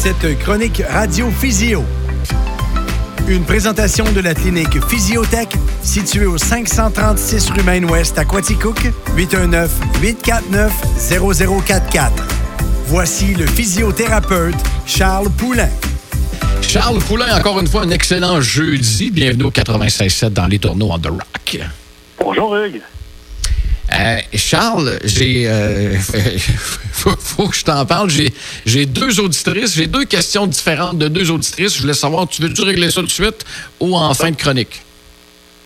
cette chronique Radio Physio. Une présentation de la clinique Physiotech située au 536 rue Maine-Ouest à Quaticook, 819-849-0044. Voici le physiothérapeute Charles Poulain. Charles Poulain, encore une fois, un excellent jeudi. Bienvenue au 96.7 dans les tourneaux on The Rock. Bonjour Hugues. Euh, Charles, j'ai. Euh, faut, faut, que je t'en parle. J'ai deux auditrices. J'ai deux questions différentes de deux auditrices. Je voulais savoir, tu veux-tu régler ça tout de suite ou en fin de chronique?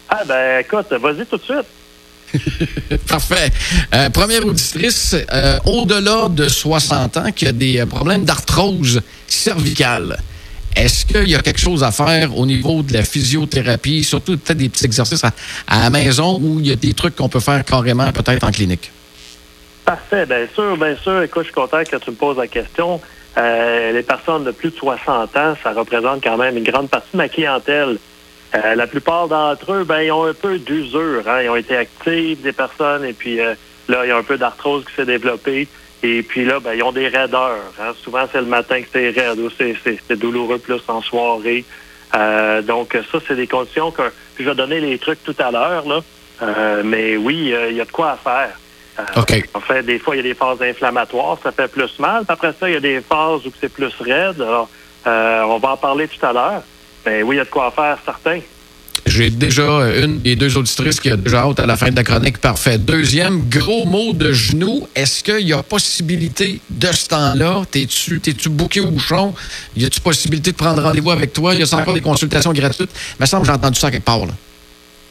Ah, ben écoute, vas-y tout de suite. Parfait. Euh, première auditrice, euh, au-delà de 60 ans, qui a des problèmes d'arthrose cervicale. Est-ce qu'il y a quelque chose à faire au niveau de la physiothérapie, surtout peut-être des petits exercices à, la maison ou il y a des trucs qu'on peut faire carrément peut-être en clinique? Parfait, bien sûr, bien sûr. Écoute, je suis content que tu me poses la question. Euh, les personnes de plus de 60 ans, ça représente quand même une grande partie de ma clientèle. Euh, la plupart d'entre eux, ben, ils ont un peu d'usure. Hein? Ils ont été actifs, des personnes, et puis euh, là, il y a un peu d'arthrose qui s'est développée. Et puis là, ben, ils ont des raideurs. Hein. Souvent, c'est le matin que c'est raide ou c'est douloureux plus en soirée. Euh, donc, ça, c'est des conditions que je vais donner les trucs tout à l'heure. là. Euh, mais oui, il y a de quoi à faire. Euh. En fait, des fois, il y a des phases inflammatoires, ça fait plus mal. Puis après ça, il y a des phases où c'est plus raide. Alors, on va en parler tout à l'heure. Mais oui, il y a de quoi faire, certain. J'ai déjà une des deux auditrices qui a déjà hâte à la fin de la chronique. Parfait. Deuxième, gros mot de genou. Est-ce qu'il y a possibilité de ce temps-là? T'es-tu, t'es-tu bouqué au bouchon? Y a-tu possibilité de prendre rendez-vous avec toi? Y a encore des consultations gratuites? Il me semble que j'ai entendu ça quelque part, là.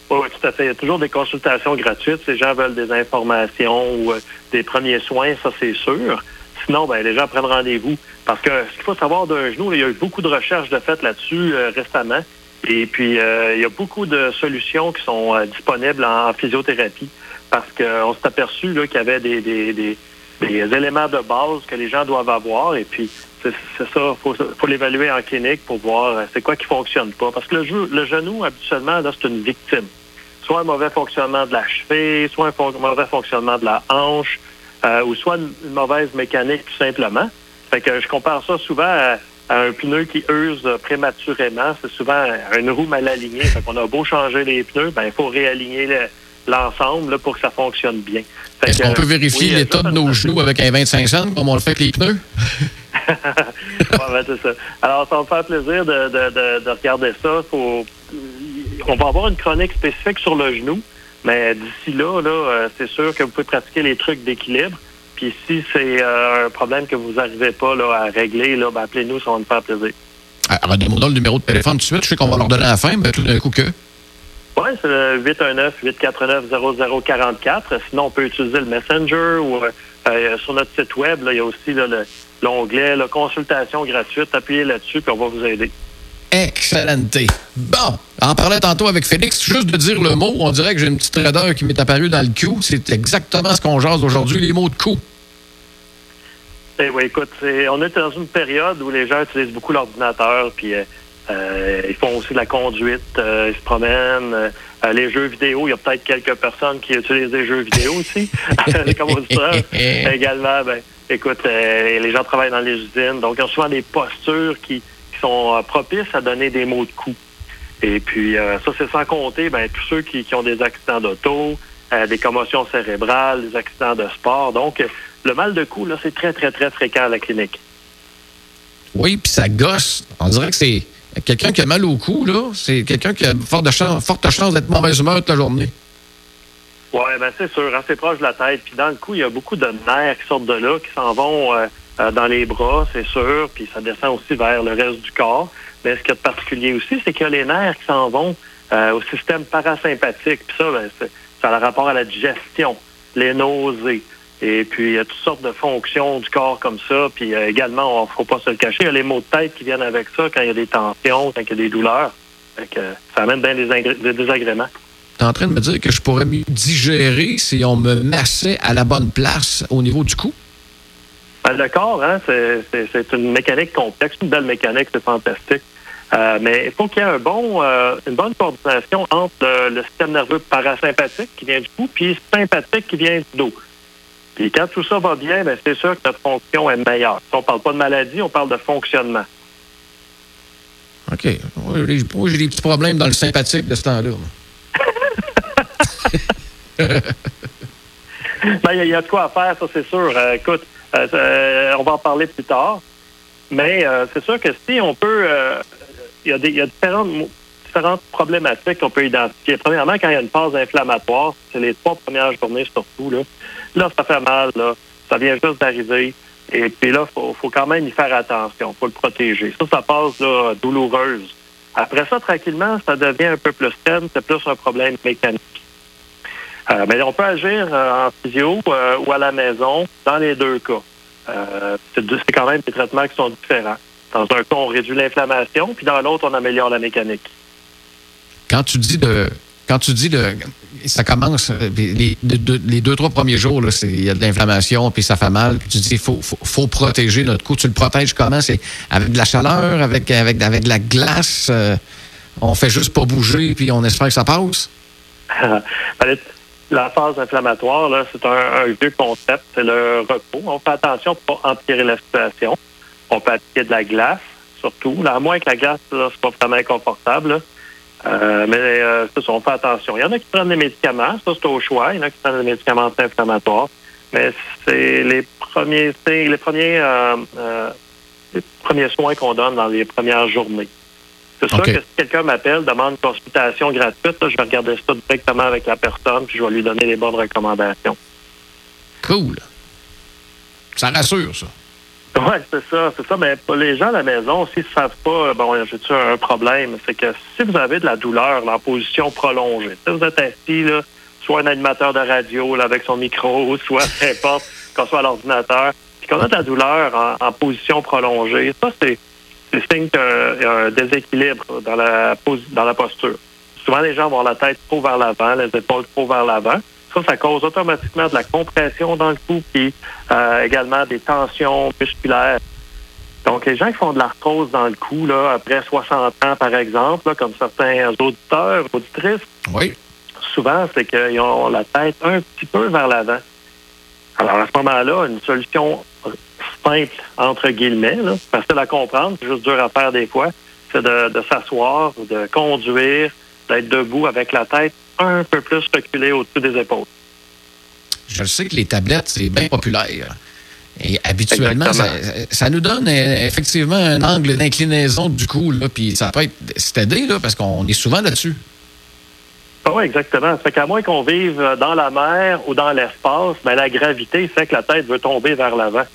Oui, tout à fait. Il y a toujours des consultations gratuites. Si les gens veulent des informations ou euh, des premiers soins, ça, c'est sûr. Sinon, ben, les gens prennent rendez-vous. Parce que ce qu'il faut savoir d'un genou, il y a eu beaucoup de recherches de fait là-dessus euh, récemment. Et puis, euh, il y a beaucoup de solutions qui sont euh, disponibles en, physiothérapie parce qu'on s'est aperçu qu'il y avait des, des, des, éléments de base que les gens doivent avoir. Et puis, c'est ça, il faut, faut l'évaluer en clinique pour voir euh, c'est quoi qui fonctionne pas. Parce que le, le genou, habituellement, c'est une victime. Soit un mauvais fonctionnement de la cheville, soit un mauvais fonctionnement de la hanche, ou soit une, une, mauvaise mécanique, tout simplement. Fait que je compare ça souvent à un pneu qui use prématurément, c'est souvent une roue mal alignée. Fait qu'on a beau changer les pneus, ben il faut réaligner l'ensemble pour que ça fonctionne bien. Est-ce qu'on peut vérifier l'état de nos genoux avec un 25 cents, comme on le fait avec les pneus? ben, c'est ça. Alors, ça va me faire plaisir de, de, de, regarder ça. Faut... On va avoir une chronique spécifique sur le genou, mais d'ici là, là euh, c'est sûr que vous pouvez pratiquer les trucs d'équilibre. Puis si c'est euh, un problème que vous n'arrivez pas là, à régler, là, ben, appelez-nous, ça va nous faire plaisir. Alors, demandons le numéro de téléphone tout de suite. Je sais qu'on va leur donner à la fin, mais tout d'un coup que. Oui, c'est le 819-849-0044. Sinon, on peut utiliser le Messenger ou euh, euh, sur notre site web, il y a aussi l'onglet consultation gratuite. Appuyez là-dessus, puis on va vous aider. Excellente. Bon, en parlait tantôt avec Félix, juste de dire le mot, on dirait que j'ai une petite raideur qui m'est apparue dans le cou. C'est exactement ce qu'on jase aujourd'hui, les mots de cou. Eh oui, écoute, on est dans une période où les gens utilisent beaucoup l'ordinateur, puis euh, euh, ils font aussi de la conduite, euh, ils se promènent. les jeux vidéo, il y a peut-être quelques personnes qui utilisent des jeux vidéo aussi, comme auditeur. Également, ben, écoute, les gens travaillent dans les usines, donc ils ont souvent des postures qui sont euh, propices à donner des mots de coups. Et puis, euh, ça, c'est sans compter ben, tous ceux qui, ont des accidents d'auto, euh, des commotions cérébrales, des accidents de sport. Donc, le mal de cou, là, c'est très, très, très fréquent à la clinique. Oui, puis ça gosse. On dirait que c'est quelqu'un qui a mal au cou, là. C'est quelqu'un qui a forte chance, forte chance d'être mauvaise humeur toute la journée. Oui, ben c'est sûr, assez proche de la tête. Puis dans le cou, il y a beaucoup de nerfs qui sortent de là, qui s'en vont euh, dans les bras, c'est sûr, puis ça descend aussi vers le reste du corps. Mais ce qui est particulier aussi, c'est qu'il y a les nerfs qui s'en vont euh, au système parasympathique. Puis ça, ben, ça a rapport à la digestion, les nausées. Et puis, il y a toutes sortes de fonctions du corps comme ça. Puis euh, également, on ne faut pas se le cacher, il y a les maux de tête qui viennent avec ça quand il y a des tensions, quand il y a des douleurs. ça amène bien des, des désagréments. Tu es en train de me dire que je pourrais mieux digérer si on me massait à la bonne place au niveau du cou? Ben, le corps, hein, c'est une mécanique complexe, une belle mécanique, c'est fantastique. Euh, mais il faut qu'il y ait un bon, euh, une bonne coordination entre le, système nerveux parasympathique qui vient du cou puis sympathique qui vient du dos. Puis quand tout ça va bien, ben, c'est sûr que notre fonction est meilleure. Si on ne parle pas de maladie, on parle de fonctionnement. OK. Moi, j'ai des petits problèmes dans le sympathique de ce temps-là. Ben, il y, a de quoi à faire, ça, c'est sûr. Euh, écoute, euh, euh, on va en parler plus tard. Mais c'est sûr que si on peut. Il y, y a différentes, différentes problématiques qu'on peut identifier. Premièrement, quand il y a une phase inflammatoire, c'est les trois premières journées surtout. Là, là ça fait mal. Là. Ça vient juste d'arriver. Et puis là, il faut, quand même y faire attention. Il faut le protéger. Ça, ça passe là, douloureuse. Après ça, tranquillement, ça devient un peu plus saine. C'est plus un problème mécanique. Euh, mais on peut agir euh, en physio euh, ou à la maison dans les deux cas. c'est quand même des traitements qui sont différents. Dans un cas, on réduit l'inflammation, puis dans l'autre, on améliore la mécanique. Quand tu dis de quand tu dis de ça commence les, deux trois premiers jours il y a de l'inflammation puis ça fait mal puis tu dis il faut, faut, protéger notre cou tu le protèges comment? C'est avec de la chaleur avec avec avec de la glace on fait juste pas bouger puis on espère que ça passe? Ben, la phase inflammatoire, c'est un, vieux concept, c'est le repos. On fait attention pour pas empirer la situation. On peut appliquer de la glace, surtout. À moins que la glace, là, pas vraiment inconfortable. Euh, mais euh, ça, on fait attention. Il y en a qui prennent des médicaments, ça c'est au choix. Il y en a qui prennent des médicaments inflammatoires. Mais c'est les premiers, les premiers, euh, euh, les premiers soins qu'on donne dans les premières journées. C'est sûr que si quelqu'un m'appelle, demande une consultation gratuite, je vais regarder ça directement avec la personne, puis je vais lui donner les bonnes recommandations. Cool. Ça rassure, ça. Oui, c'est ça, c'est ça. Mais les gens à la maison, s'ils ne savent pas, bon, j'ai un problème, c'est que si vous avez de la douleur en position prolongée, si vous êtes assis, là, soit un animateur de radio là, avec son micro, soit n'importe, qu'on soit à l'ordinateur, puis qu'on a de la douleur en position prolongée, ça, c'est signe qu'il y a un déséquilibre dans la, dans la posture. Souvent, les gens vont la tête trop vers l'avant, les épaules trop vers l'avant. Ça, ça cause automatiquement de la compression dans le cou, puis euh, également des tensions musculaires. Donc, les gens qui font de l'arthrose dans le cou, là, après 60 ans, par exemple, comme certains auditeurs, auditrices, oui. souvent, c'est qu'ils ont la tête un petit peu vers l'avant. Alors, à ce moment-là, une solution simple, entre guillemets, là, facile à comprendre, c'est juste dur à faire des fois, c'est de, de s'asseoir, de conduire, d'être debout avec la tête un peu plus reculée au-dessus des épaules. Je sais que les tablettes, c'est bien populaire. Et habituellement, ça, nous donne euh, effectivement un angle d'inclinaison du cou, là, puis ça peut être aidé, là, parce qu'on est souvent là-dessus. Ah oui, exactement. Ça fait qu'à moins qu'on vive dans la mer ou dans l'espace, ben, la gravité fait que la tête veut tomber vers l'avant.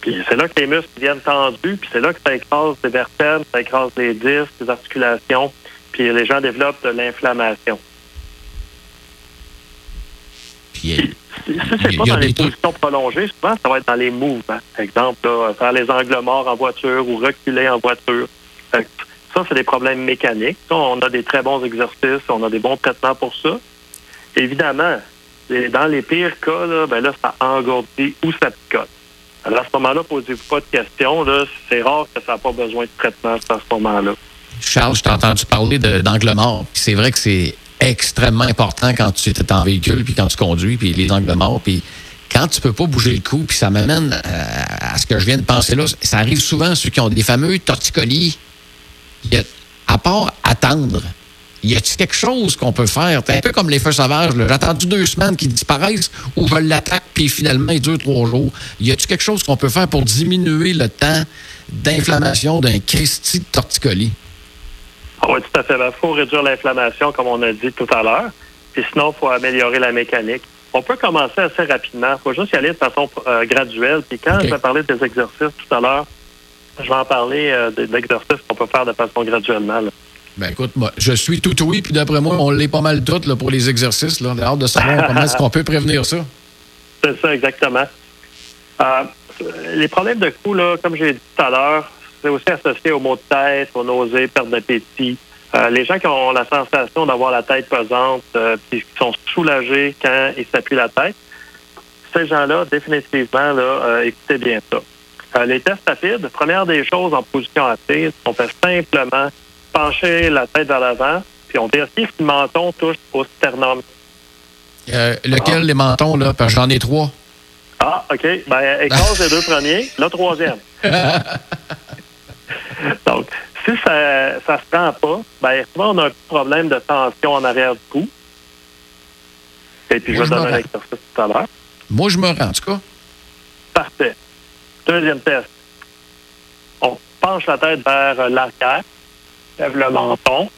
Puis c'est là que les muscles viennent tendus, puis c'est là que ça écrase les vertèbres, ça écrase les disques, les articulations, puis les gens développent de l'inflammation. Puis, si c'est pas dans les positions prolongées, souvent, ça va être dans les mouvements. Exemple, faire les angles morts en voiture ou reculer en voiture. Ça, c'est des problèmes mécaniques. on a des très bons exercices, on a des bons traitements pour ça. Évidemment, dans les pires cas, là, ben là, ça engourdit ou ça picote. Alors, à ce moment-là, posez-vous pas de questions. C'est rare que ça n'a pas besoin de traitement à ce moment-là. Charles, je t'ai entendu parler d'angle mort. C'est vrai que c'est extrêmement important quand tu es en véhicule, puis quand tu conduis, puis les angles morts. Puis quand tu peux pas bouger le cou, puis ça m'amène euh, à ce que je viens de penser là. Ça arrive souvent, ceux qui ont des fameux torticolis. à part attendre, y a-t-il quelque chose qu'on peut faire? C'est un peu comme les feux sauvages. J'ai attendu deux semaines qu'ils disparaissent ou je l'attaque puis finalement il dure trois jours? Y a-t-il quelque chose qu'on peut faire pour diminuer le temps d'inflammation d'un Christie de torticolis? Oui, tout à fait. Il faut réduire l'inflammation, comme on a dit tout à l'heure. Puis sinon, il faut améliorer la mécanique. On peut commencer assez rapidement. Il faut juste y aller de façon euh, graduelle. Puis quand je vais parler des exercices tout à l'heure, je vais en parler euh, d'exercices qu'on peut faire de façon graduellement. Ben écoute, moi, je suis tout oui, puis d'après moi, on l'est pas mal tout là, pour les exercices. Là. On a hâte de savoir comment est-ce qu'on peut prévenir ça. C'est ça, exactement. Euh, les problèmes de cou, là, comme j'ai dit tout à l'heure, c'est aussi associé aux maux de tête, aux nausées, perte d'appétit. Euh, les gens qui ont la sensation d'avoir la tête pesante, euh, puis qui sont soulagés quand ils s'appuient la tête, ces gens-là, définitivement, là, écoutez bien ça. les tests rapides, première des choses en position assise, on fait simplement pencher la tête vers l'avant, puis on vérifie si le menton touche au sternum. Euh, lequel, les mentons, là? Parce que j'en ai trois. Ah, OK. Ben, écrase les deux premiers, le troisième. Donc, si ça ne se prend pas, ben, souvent, on a un problème de tension en arrière du cou. Et puis, Moi, je vais donner un exercice tout à l'heure. Moi, je me rends, en tout cas. Parfait. Deuxième test. On penche la tête vers l'arrière, lève le menton.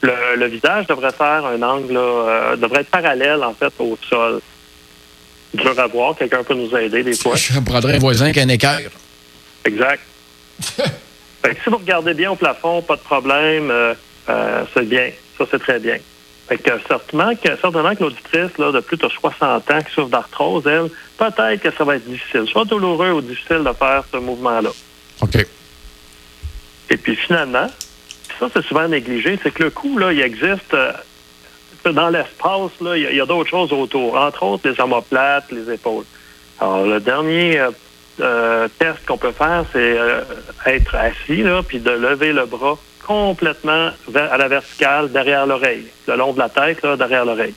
Le, le visage devrait faire un angle, euh, devrait être parallèle, en fait, au sol. Dur à voir. Quelqu'un peut nous aider des fois. Je prendrais un voisin qui a un équerre. Exact. Fait que si vous regardez bien au plafond, pas de problème, euh, euh, c'est bien. Ça, c'est très bien. Fait que certainement que, certainement que l'auditrice là, de plus de 60 ans qui souffre d'arthrose, elle, peut-être que ça va être difficile, soit douloureux ou difficile de faire ce mouvement-là. OK. Et puis finalement, ça c'est souvent négligé, c'est que le cou, là, il existe euh, dans l'espace, là, il y a, il y a d'autres choses autour, entre autres les omoplates, les épaules. Alors, le dernier euh, test qu'on peut faire, c'est euh, être assis, là, puis de lever le bras complètement vers- à la verticale derrière l'oreille, le long de la tête, là, derrière l'oreille.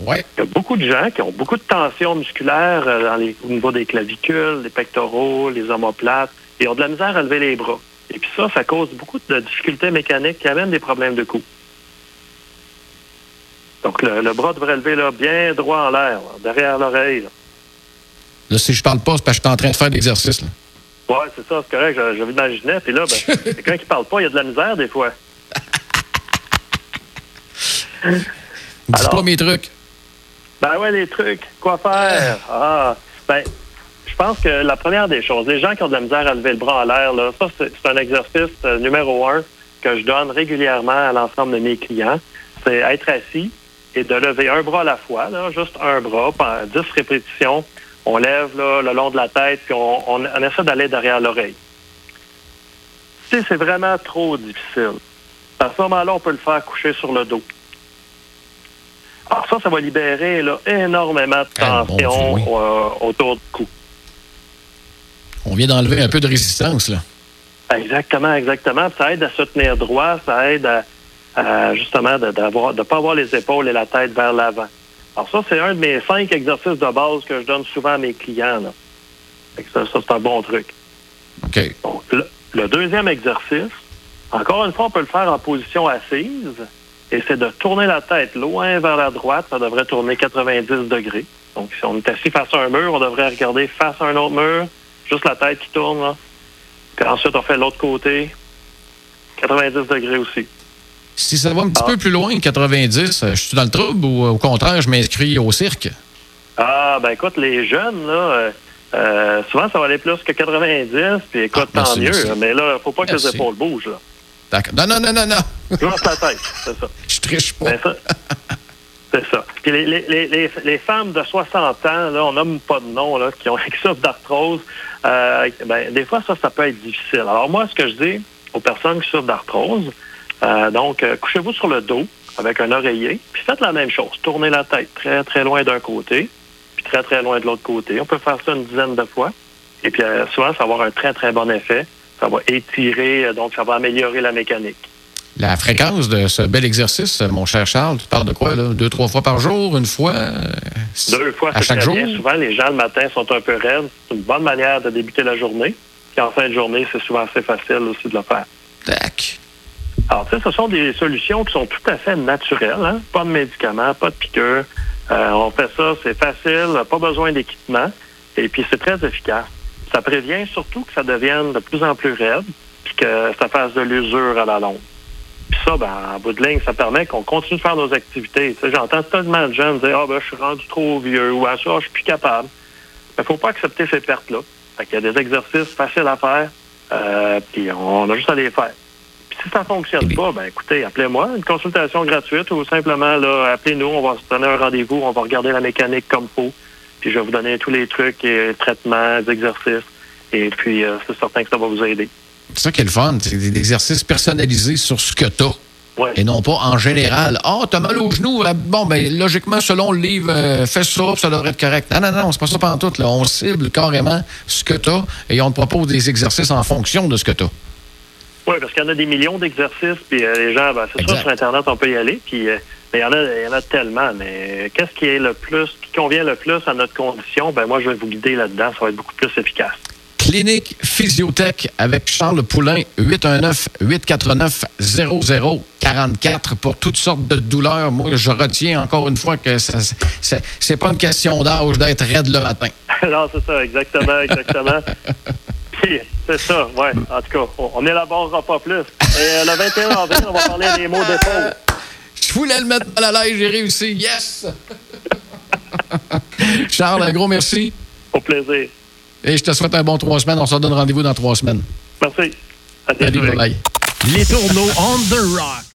Ouais. Il y a beaucoup de gens qui ont beaucoup de tension musculaire euh, dans les- au niveau des clavicules, des pectoraux, les omoplates, et ont de la misère à lever les bras. Et puis ça, ça cause beaucoup de difficultés mécaniques qui amènent des problèmes de cou. Donc le, le bras devrait lever là, bien droit en l'air, derrière l'oreille. Là. Si je parle pas, c'est parce que je suis en train de faire l'exercice. Ouais, c'est ça, c'est correct, je, je l'imaginais. Puis là, ben, quelqu'un qui parle pas, il y a de la misère des fois. Dis Alors? pas mes trucs. Ben ouais, les trucs. Quoi faire? Ah, ben, je pense que la première des choses, les gens qui ont de la misère à lever le bras en l'air, là, ça, c'est c'est un exercice euh, numéro un que je donne régulièrement à l'ensemble de mes clients. C'est être assis et de lever un bras à la fois, là, juste un bras, pendant 10 répétitions. On lève là, le long de la tête, puis on, on- on essaie d'aller derrière l'oreille. Si c'est vraiment trop difficile, à ce moment-là, on peut le faire coucher sur le dos. Alors ça, ça va libérer là, énormément de Ah, bon tension Dieu, oui. euh, autour du cou. On vient d'enlever un peu de résistance, là. Exactement, exactement. Ça aide à se tenir droit, ça aide à, à, justement de ne pas avoir les épaules et la tête vers l'avant. Alors ça, c'est un de mes cinq exercices de base que je donne souvent à mes clients. Là. Ça, ça, c'est un bon truc. OK. Donc, le, le deuxième exercice, encore une fois, on peut le faire en position assise, et c'est de tourner la tête loin vers la droite. Ça devrait tourner 90 degrés. Donc, si on est assis face à un mur, on devrait regarder face à un autre mur, juste la tête qui tourne. Là. Puis ensuite, on fait l'autre côté, 90 degrés aussi. Si ça va un petit Ah. peu plus loin que 90, euh, je suis dans le trouble ou euh, au contraire, je m'inscris au cirque? Ah, ben écoute, les jeunes, là, euh, euh, souvent, ça va aller plus que 90, puis écoute, Ah, merci, tant mieux. merci. Mais là, faut pas que les épaules bougent. Là. D'accord. Non, non, non, non, non. Juste la tête, c'est ça. Je triche pas. Ben, c'est ça. Puis les, les, les, les, femmes de 60 ans, là, on nomme pas de nom, là, qui ont souffrent d'arthrose, euh, ben, des fois, ça, ça peut être difficile. Alors moi, ce que je dis aux personnes qui souffrent d'arthrose, euh, donc, euh, couchez-vous sur le dos avec un oreiller, puis faites la même chose. Tournez la tête très, très loin d'un côté, puis très, très loin de l'autre côté. On peut faire ça une dizaine de fois. Et puis, euh, souvent, ça va avoir un très, très bon effet. Ça va étirer, euh, donc ça va améliorer la mécanique. La fréquence de ce bel exercice, mon cher Charles, tu parles de quoi, là? Deux, trois fois par jour, une fois? euh, Deux fois, À chaque jour? bien. Souvent, les gens, le matin, sont un peu raides. C'est une bonne manière de débuter la journée. Puis en fin de journée, c'est souvent assez facile aussi de le faire. Tac. Alors, tu sais, ce sont des solutions qui sont tout à fait naturelles. Hein? Pas de médicaments, pas de piqûres. Euh, on fait ça, c'est facile, pas besoin d'équipement. Et puis, c'est très efficace. Ça prévient surtout que ça devienne de plus en plus raide puis que ça fasse de l'usure à la longue. Puis ça, ben, en bout de ligne, ça permet qu'on continue de faire nos activités. Tu sais, J'entends tellement de jeunes dire « Ah, ben, je suis rendu trop vieux » ou « Ah, ça, je suis plus capable ». Il ne faut pas accepter ces pertes-là. Qu'il y a des exercices faciles à faire, euh, puis on a juste à les faire. Si ça fonctionne pas, ben écoutez, appelez-moi, une consultation gratuite ou simplement là, appelez-nous, on va se donner un rendez-vous, on va regarder la mécanique comme faut, puis je vais vous donner tous les trucs, et traitements, exercices, et puis euh, c'est certain que ça va vous aider. C'est ça qui est le fun. C'est des exercices personnalisés sur ce que tu as. Ouais. Et non pas en général. Ah, t'as mal au genou. Ah, Bon, ben, logiquement, selon le livre, euh, fais ça, ça devrait être correct. Non, non, non, c'est pas ça pantoute. Là. On cible carrément ce que tu as et on te propose des exercices en fonction de ce que tu as. Oui, parce qu'il y en a des millions d'exercices, puis euh, les gens, ben, c'est sûr, sur Internet, on peut y aller, puis euh, Mais il y, en a, il y en a tellement. Mais qu'est-ce qui est le plus, qui convient le plus à notre condition? Ben moi, je vais vous guider là-dedans. Ça va être beaucoup plus efficace. Clinique Physiotech avec Charles Poulain, 819-849-0044 pour toutes sortes de douleurs. Moi, je retiens encore une fois que ça, c'est, c'est pas une question d'âge d'être raide le matin. non, c'est ça, exactement, exactement. Puis, c'est ça, ouais. En tout cas, on n'élaborera pas plus. Et euh, le 21 avril, on va parler des mots d'épaule. Je voulais le mettre à la l'aise, j'ai réussi. Yes! Charles, un gros merci. Au plaisir. Et je te souhaite un bon trois semaines. On se donne rendez-vous dans trois semaines. Merci. À bientôt. Bye. Les tourneaux on the rock.